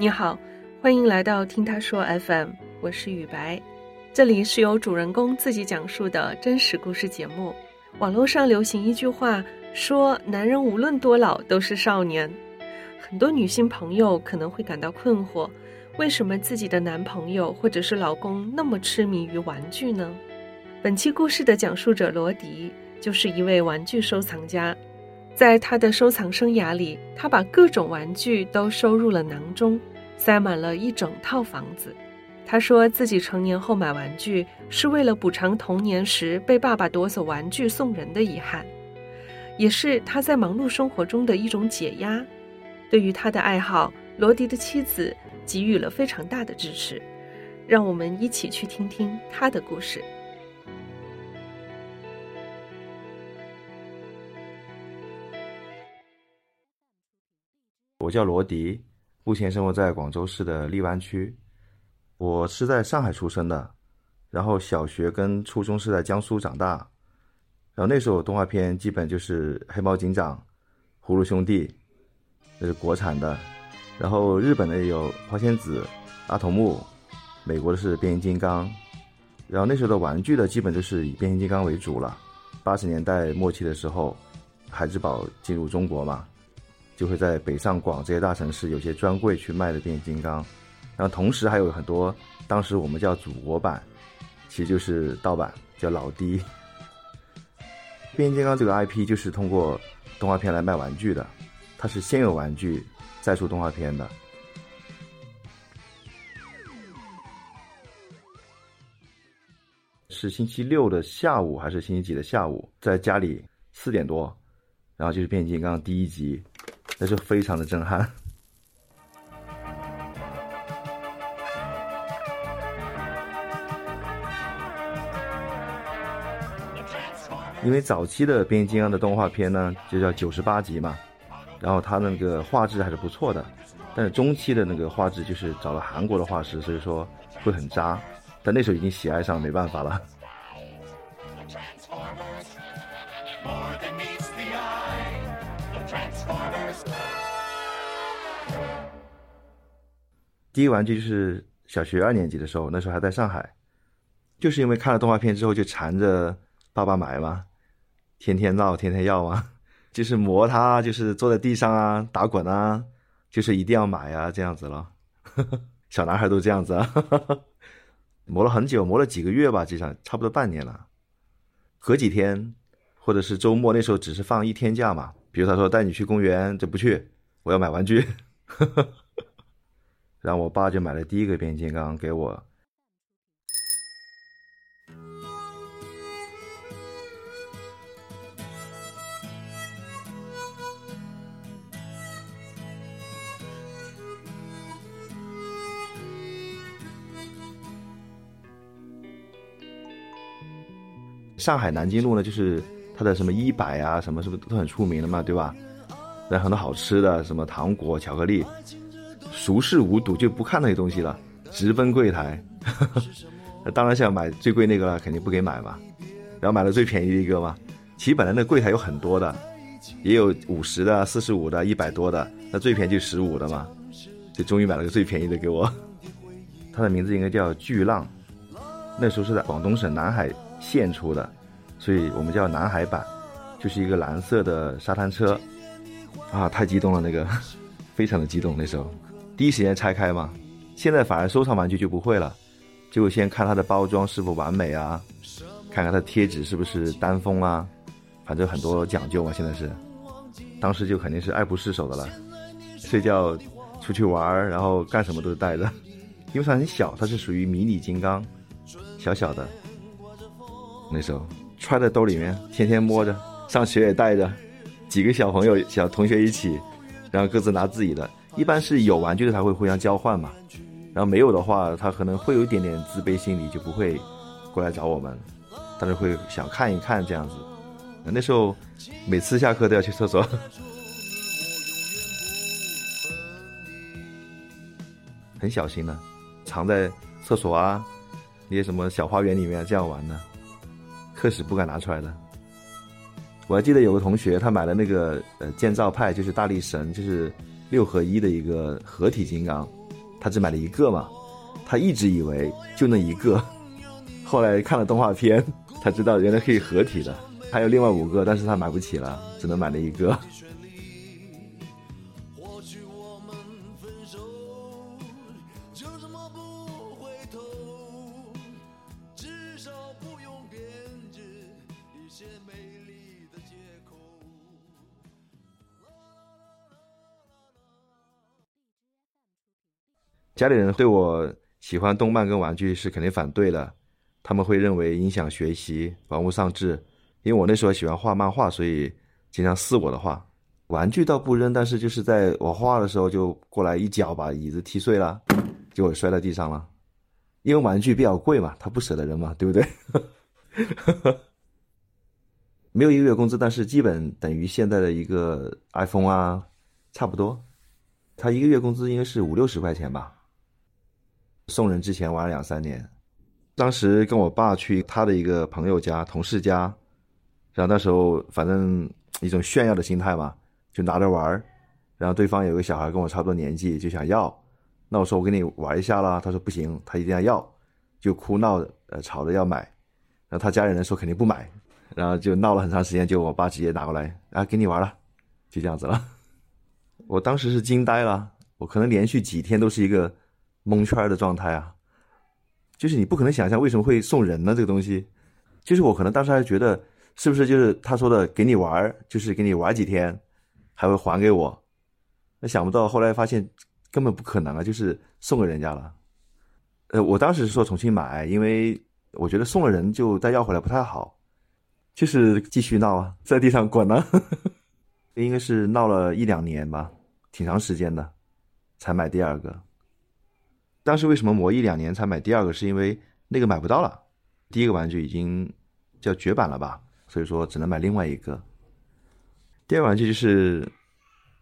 你好，欢迎来到听他说 FM，我是雨白，这里是由主人公自己讲述的真实故事节目。网络上流行一句话，说男人无论多老都是少年。很多女性朋友可能会感到困惑，为什么自己的男朋友或者是老公那么痴迷于玩具呢？本期故事的讲述者罗迪就是一位玩具收藏家。在他的收藏生涯里，他把各种玩具都收入了囊中，塞满了一整套房子。他说自己成年后买玩具是为了补偿童年时被爸爸夺走玩具送人的遗憾，也是他在忙碌生活中的一种解压。对于他的爱好，罗迪的妻子给予了非常大的支持。让我们一起去听听他的故事。我叫罗迪，目前生活在广州市的荔湾区。我是在上海出生的，然后小学跟初中是在江苏长大。然后那时候动画片基本就是《黑猫警长》《葫芦兄弟》，那是国产的。然后日本的有《花仙子》《阿童木》，美国的是《变形金刚》。然后那时候的玩具的基本就是以变形金刚为主了。八十年代末期的时候，孩之宝进入中国嘛。就会在北上广这些大城市有些专柜去卖的变形金刚，然后同时还有很多当时我们叫祖国版，其实就是盗版，叫老低。变形金刚这个 IP 就是通过动画片来卖玩具的，它是先有玩具再出动画片的。是星期六的下午还是星期几的下午，在家里四点多，然后就是变形金刚第一集。那就非常的震撼，因为早期的变形金刚的动画片呢，就叫九十八集嘛，然后它那个画质还是不错的，但是中期的那个画质就是找了韩国的画师，所以说会很渣，但那时候已经喜爱上，没办法了。第一玩具就是小学二年级的时候，那时候还在上海，就是因为看了动画片之后就缠着爸爸买嘛，天天闹，天天要嘛，就是磨它，就是坐在地上啊，打滚啊，就是一定要买啊，这样子了。小男孩都这样子啊，磨了很久，磨了几个月吧，至少差不多半年了。隔几天或者是周末，那时候只是放一天假嘛，比如他说带你去公园，就不去，我要买玩具。然后我爸就买了第一个变形金刚给我。上海南京路呢，就是它的什么一百啊，什么是不是都很出名的嘛，对吧？然后很多好吃的，什么糖果、巧克力。熟视无睹就不看那些东西了，直奔柜台。当然想买最贵那个了，肯定不给买嘛。然后买了最便宜的一个嘛。其实本来那柜台有很多的，也有五十的、四十五的、一百多的，那最便宜就十五的嘛。就终于买了个最便宜的给我。它的名字应该叫巨浪，那时候是在广东省南海县出的，所以我们叫南海版，就是一个蓝色的沙滩车。啊，太激动了那个，非常的激动那时候。第一时间拆开嘛，现在反而收藏玩具就不会了，就先看它的包装是否完美啊，看看它的贴纸是不是单封啊，反正很多讲究嘛。现在是，当时就肯定是爱不释手的了，睡觉、出去玩然后干什么都是带着，因为它很小，它是属于迷你金刚，小小的，那时候揣在兜里面，天天摸着，上学也带着，几个小朋友、小同学一起，然后各自拿自己的。一般是有玩具的才会互相交换嘛，然后没有的话，他可能会有一点点自卑心理，就不会过来找我们，但是会想看一看这样子。那时候每次下课都要去厕所，很小心的，藏在厕所啊，那些什么小花园里面这样玩的。课时不敢拿出来的。我还记得有个同学，他买了那个呃建造派，就是大力神，就是六合一的一个合体金刚，他只买了一个嘛，他一直以为就那一个，后来看了动画片，才知道原来可以合体的，还有另外五个，但是他买不起了，只能买了一个。或许我们分手，就这么不回头。家里人对我喜欢动漫跟玩具是肯定反对的，他们会认为影响学习，玩物丧志。因为我那时候喜欢画漫画，所以经常撕我的画。玩具倒不扔，但是就是在我画的时候就过来一脚把椅子踢碎了，结果摔在地上了。因为玩具比较贵嘛，他不舍得扔嘛，对不对？没有一个月工资，但是基本等于现在的一个 iPhone 啊，差不多。他一个月工资应该是五六十块钱吧。送人之前玩了两三年，当时跟我爸去他的一个朋友家、同事家，然后那时候反正一种炫耀的心态嘛，就拿着玩儿。然后对方有个小孩跟我差不多年纪，就想要，那我说我给你玩一下啦，他说不行，他一定要要，就哭闹呃吵着要买。然后他家里人说肯定不买，然后就闹了很长时间，就我爸直接拿过来啊给你玩了，就这样子了。我当时是惊呆了，我可能连续几天都是一个。蒙圈的状态啊，就是你不可能想象为什么会送人呢？这个东西，就是我可能当时还觉得是不是就是他说的给你玩，就是给你玩几天，还会还给我。那想不到后来发现根本不可能啊，就是送给人家了。呃，我当时是说重新买，因为我觉得送了人就再要回来不太好，就是继续闹啊，在地上滚呢，应该是闹了一两年吧，挺长时间的，才买第二个。当时为什么磨一两年才买第二个？是因为那个买不到了，第一个玩具已经叫绝版了吧，所以说只能买另外一个。第二个玩具就是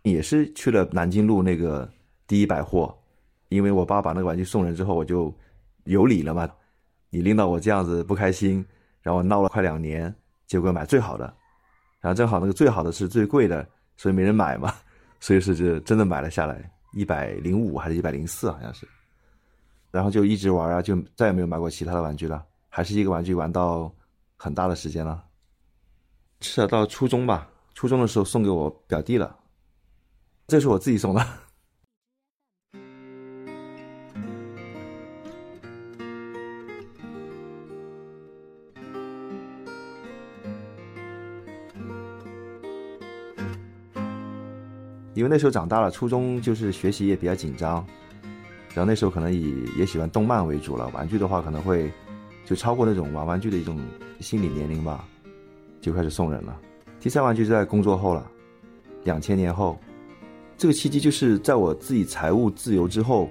也是去了南京路那个第一百货，因为我爸把那个玩具送人之后，我就有理了嘛。你拎到我这样子不开心，然后闹了快两年，结果买最好的，然后正好那个最好的是最贵的，所以没人买嘛，所以是就真的买了下来，一百零五还是一百零四好像是。然后就一直玩啊，就再也没有买过其他的玩具了，还是一个玩具玩到很大的时间了。至少到初中吧，初中的时候送给我表弟了，这是我自己送的。因为那时候长大了，初中就是学习也比较紧张。然后那时候可能以也喜欢动漫为主了，玩具的话可能会就超过那种玩玩具的一种心理年龄吧，就开始送人了。第三玩具就在工作后了，两千年后，这个契机就是在我自己财务自由之后，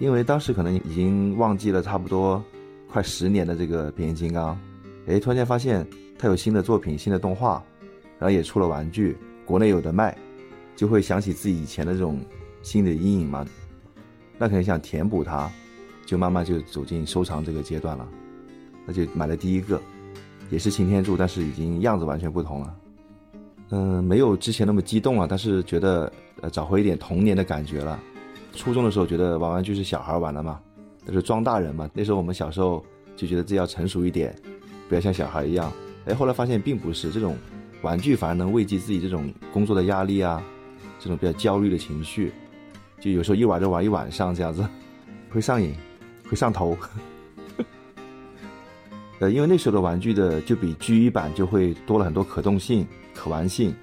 因为当时可能已经忘记了差不多快十年的这个变形金刚，哎，突然间发现它有新的作品、新的动画，然后也出了玩具，国内有的卖，就会想起自己以前的这种心理阴影嘛。那可能想填补它，就慢慢就走进收藏这个阶段了。那就买了第一个，也是擎天柱，但是已经样子完全不同了。嗯，没有之前那么激动了，但是觉得找回一点童年的感觉了。初中的时候觉得玩玩具是小孩玩的嘛，那是装大人嘛。那时候我们小时候就觉得自己要成熟一点，不要像小孩一样。哎，后来发现并不是，这种玩具反而能慰藉自己这种工作的压力啊，这种比较焦虑的情绪。就有时候一玩就玩一晚上这样子，会上瘾，会上头。呃，因为那时候的玩具的就比 G 一版就会多了很多可动性、可玩性，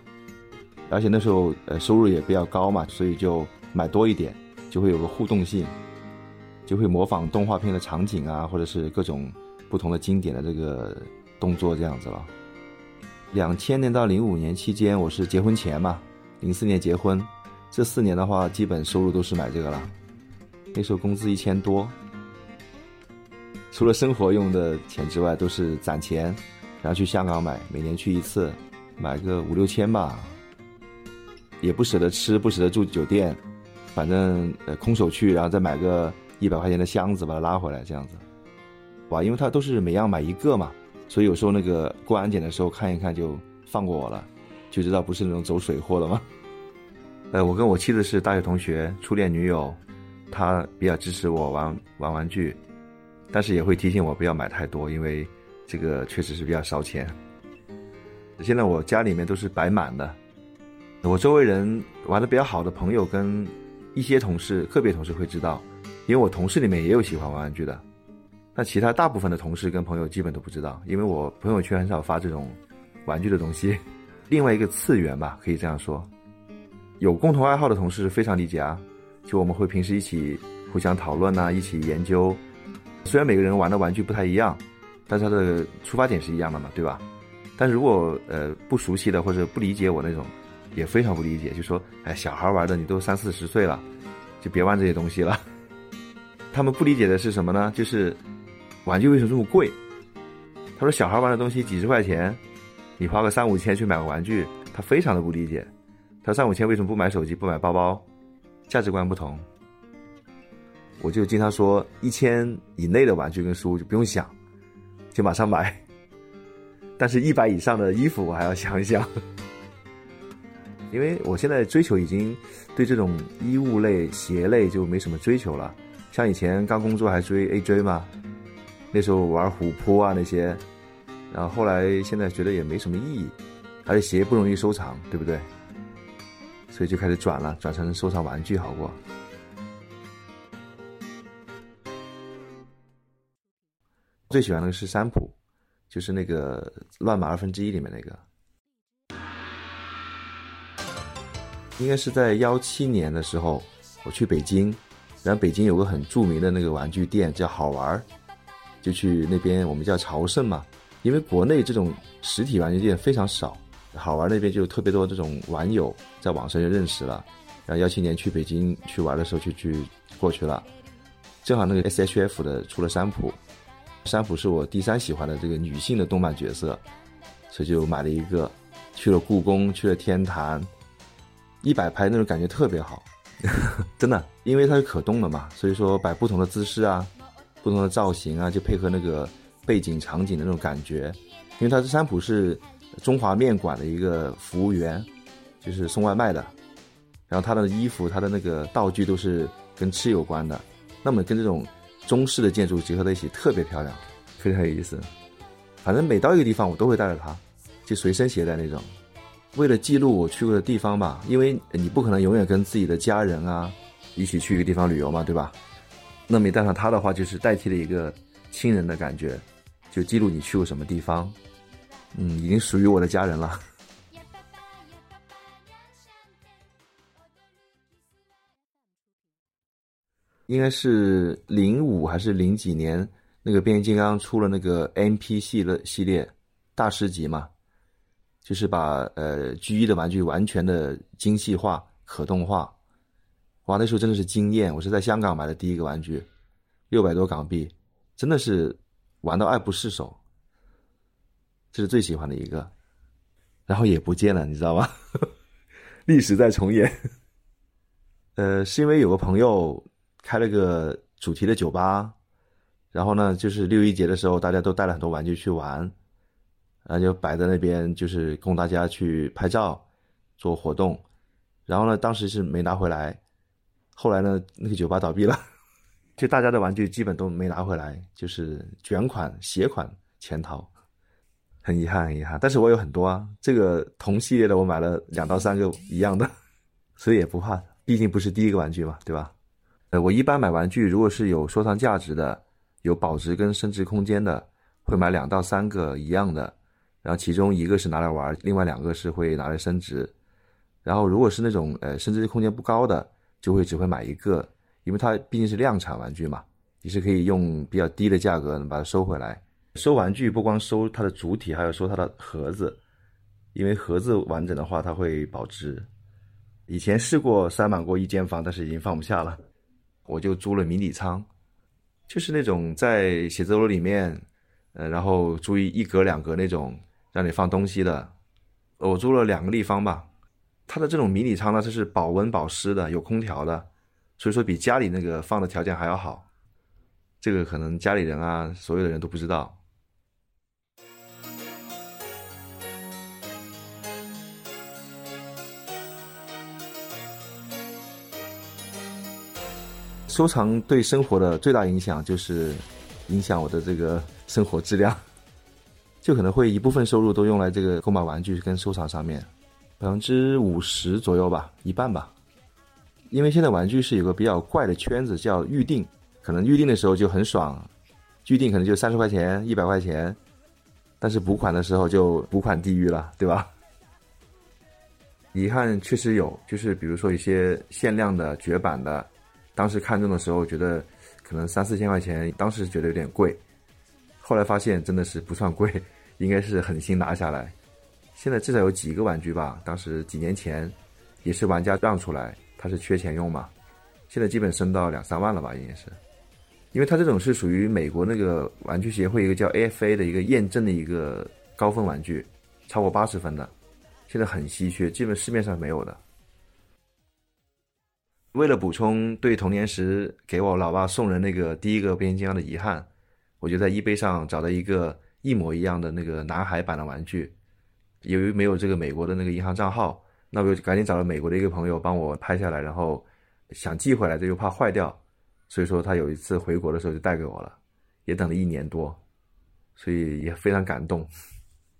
而且那时候呃收入也比较高嘛，所以就买多一点，就会有个互动性，就会模仿动画片的场景啊，或者是各种不同的经典的这个动作这样子了。两千年到零五年期间，我是结婚前嘛，零四年结婚。这四年的话，基本收入都是买这个了。那时候工资一千多，除了生活用的钱之外，都是攒钱，然后去香港买，每年去一次，买个五六千吧。也不舍得吃，不舍得住酒店，反正呃空手去，然后再买个一百块钱的箱子把它拉回来，这样子。哇，因为它都是每样买一个嘛，所以有时候那个过安检的时候看一看就放过我了，就知道不是那种走水货的嘛。呃，我跟我妻子是大学同学，初恋女友，她比较支持我玩玩玩具，但是也会提醒我不要买太多，因为这个确实是比较烧钱。现在我家里面都是摆满的，我周围人玩的比较好的朋友跟一些同事，个别同事会知道，因为我同事里面也有喜欢玩玩具的。那其他大部分的同事跟朋友基本都不知道，因为我朋友圈很少发这种玩具的东西。另外一个次元吧，可以这样说，有共同爱好的同事非常理解啊，就我们会平时一起互相讨论呐，一起研究。虽然每个人玩的玩具不太一样，但是他的出发点是一样的嘛，对吧？但如果呃不熟悉的或者不理解我那种，也非常不理解，就说哎，小孩玩的你都三四十岁了，就别玩这些东西了。他们不理解的是什么呢？就是。玩具为什么这么贵？他说：“小孩玩的东西几十块钱，你花个三五千去买个玩具，他非常的不理解。他三五千为什么不买手机、不买包包？价值观不同。”我就经常说，一千以内的玩具跟书就不用想，就马上买。但是，一百以上的衣服我还要想一想，因为我现在追求已经对这种衣物类、鞋类就没什么追求了。像以前刚工作还追 AJ 嘛。那时候玩虎扑啊那些，然后后来现在觉得也没什么意义，而且鞋不容易收藏，对不对？所以就开始转了，转成收藏玩具好过。最喜欢的是三浦，就是那个乱码二分之一里面那个，应该是在幺七年的时候，我去北京，然后北京有个很著名的那个玩具店叫好玩儿就去那边，我们叫朝圣嘛，因为国内这种实体玩具店非常少，好玩那边就特别多这种网友在网上就认识了，然后幺七年去北京去玩的时候就去过去了，正好那个 S H F 的出了山普，山普是我第三喜欢的这个女性的动漫角色，所以就买了一个，去了故宫，去了天坛，一摆拍那种感觉特别好，真的，因为它是可动的嘛，所以说摆不同的姿势啊。不同的造型啊，就配合那个背景场景的那种感觉。因为它是三普是中华面馆的一个服务员，就是送外卖的。然后他的衣服、他的那个道具都是跟吃有关的。那么跟这种中式的建筑结合在一起，特别漂亮，非常有意思。反正每到一个地方，我都会带着它，就随身携带那种。为了记录我去过的地方吧，因为你不可能永远跟自己的家人啊一起去一个地方旅游嘛，对吧？那么带上它的话，就是代替了一个亲人的感觉，就记录你去过什么地方，嗯，已经属于我的家人了。应该是零五还是零几年，那个变形金刚出了那个 MP 系列系列大师级嘛，就是把呃 G 一的玩具完全的精细化、可动化。哇，那时候真的是惊艳！我是在香港买的第一个玩具，六百多港币，真的是玩到爱不释手。这是最喜欢的一个，然后也不见了，你知道吗？历史在重演。呃，是因为有个朋友开了个主题的酒吧，然后呢，就是六一节的时候，大家都带了很多玩具去玩，然后就摆在那边，就是供大家去拍照、做活动。然后呢，当时是没拿回来。后来呢，那个酒吧倒闭了，就大家的玩具基本都没拿回来，就是卷款、携款潜逃，很遗憾，很遗憾。但是我有很多啊，这个同系列的我买了两到三个一样的，所以也不怕，毕竟不是第一个玩具嘛，对吧？呃，我一般买玩具，如果是有收藏价值的、有保值跟升值空间的，会买两到三个一样的，然后其中一个是拿来玩，另外两个是会拿来升值。然后如果是那种呃升值空间不高的，就会只会买一个，因为它毕竟是量产玩具嘛，你是可以用比较低的价格把它收回来。收玩具不光收它的主体，还要收它的盒子，因为盒子完整的话它会保值。以前试过塞满过一间房，但是已经放不下了，我就租了迷你仓，就是那种在写字楼里面，呃，然后租一一格两格那种让你放东西的，我租了两个立方吧。它的这种迷你仓呢，它是保温保湿的，有空调的，所以说比家里那个放的条件还要好。这个可能家里人啊，所有的人都不知道。收藏对生活的最大影响就是影响我的这个生活质量，就可能会一部分收入都用来这个购买玩具跟收藏上面，百分之五十左右吧，一半吧。因为现在玩具是有个比较怪的圈子，叫预定，可能预定的时候就很爽，预定可能就三十块钱、一百块钱，但是补款的时候就补款地狱了，对吧？遗憾确实有，就是比如说一些限量的、绝版的，当时看中的时候觉得可能三四千块钱，当时觉得有点贵，后来发现真的是不算贵，应该是狠心拿下来。现在至少有几个玩具吧，当时几年前也是玩家让出来，他是缺钱用嘛，现在基本升到两三万了吧，应该是，因为他这种是属于美国那个玩具协会一个叫 AFA 的一个验证的一个高分玩具，超过八十分的。现在很稀缺，基本市面上没有的。为了补充对童年时给我老爸送人那个第一个变形金刚的遗憾，我就在 eBay 上找到一个一模一样的那个男孩版的玩具。由于没有这个美国的那个银行账号，那我就赶紧找了美国的一个朋友帮我拍下来，然后想寄回来，这又怕坏掉，所以说他有一次回国的时候就带给我了，也等了一年多，所以也非常感动。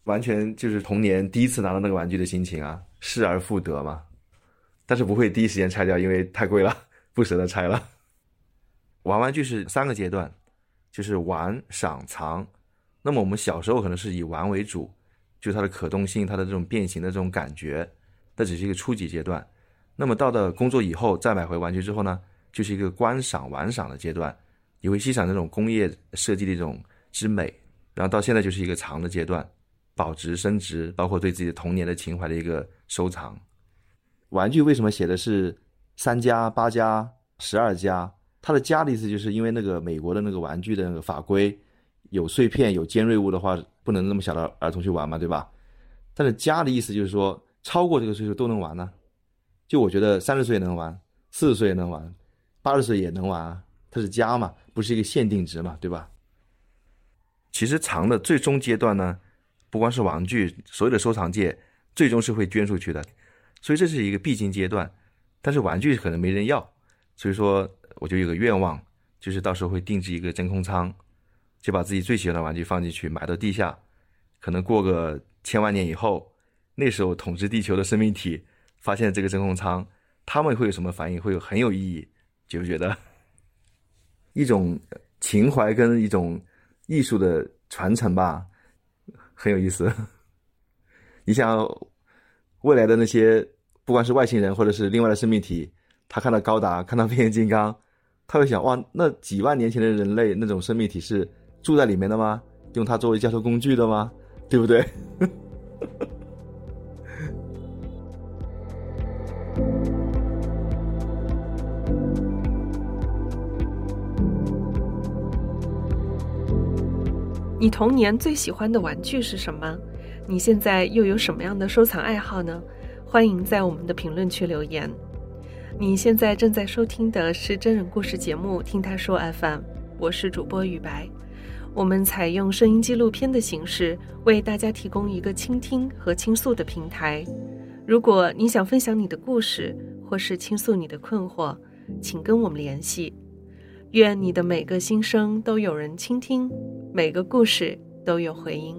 完全就是童年第一次拿到那个玩具的心情啊，失而复得嘛。但是不会第一时间拆掉，因为太贵了，不舍得拆了。玩玩具是三个阶段，就是玩、赏、藏。那么我们小时候可能是以玩为主，就它的可动性、它的这种变形的这种感觉，那只是一个初级阶段。那么到了工作以后，再买回玩具之后呢，就是一个观赏、玩赏的阶段，你会欣赏这种工业设计的一种之美。然后到现在就是一个藏的阶段。保值升值，包括对自己的童年的情怀的一个收藏。玩具为什么写的是三加、八加、十二加？它的加的意思就是因为那个美国的那个玩具的那个法规，有碎片、有尖锐物的话，不能那么小的儿童去玩嘛，对吧？但是加的意思就是说，超过这个岁数都能玩呢。就我觉得三十岁也能玩，四十岁也能玩，八十岁也能玩，它是加嘛，不是一个限定值嘛，对吧？其实藏的最终阶段呢？不光是玩具，所有的收藏界最终是会捐出去的，所以这是一个必经阶段。但是玩具可能没人要，所以说我就有个愿望，就是到时候会定制一个真空仓，就把自己最喜欢的玩具放进去，埋到地下。可能过个千万年以后，那时候统治地球的生命体发现这个真空仓，他们会有什么反应？会有很有意义，觉不觉得一种情怀跟一种艺术的传承吧。很有意思，你像未来的那些，不管是外星人或者是另外的生命体，他看到高达，看到变形金刚，他会想：哇，那几万年前的人类那种生命体是住在里面的吗？用它作为交通工具的吗？对不对？你童年最喜欢的玩具是什么？你现在又有什么样的收藏爱好呢？欢迎在我们的评论区留言。你现在正在收听的是真人故事节目《听他说 FM》，我是主播雨白。我们采用声音纪录片的形式，为大家提供一个倾听和倾诉的平台。如果你想分享你的故事，或是倾诉你的困惑，请跟我们联系。愿你的每个心声都有人倾听，每个故事都有回音。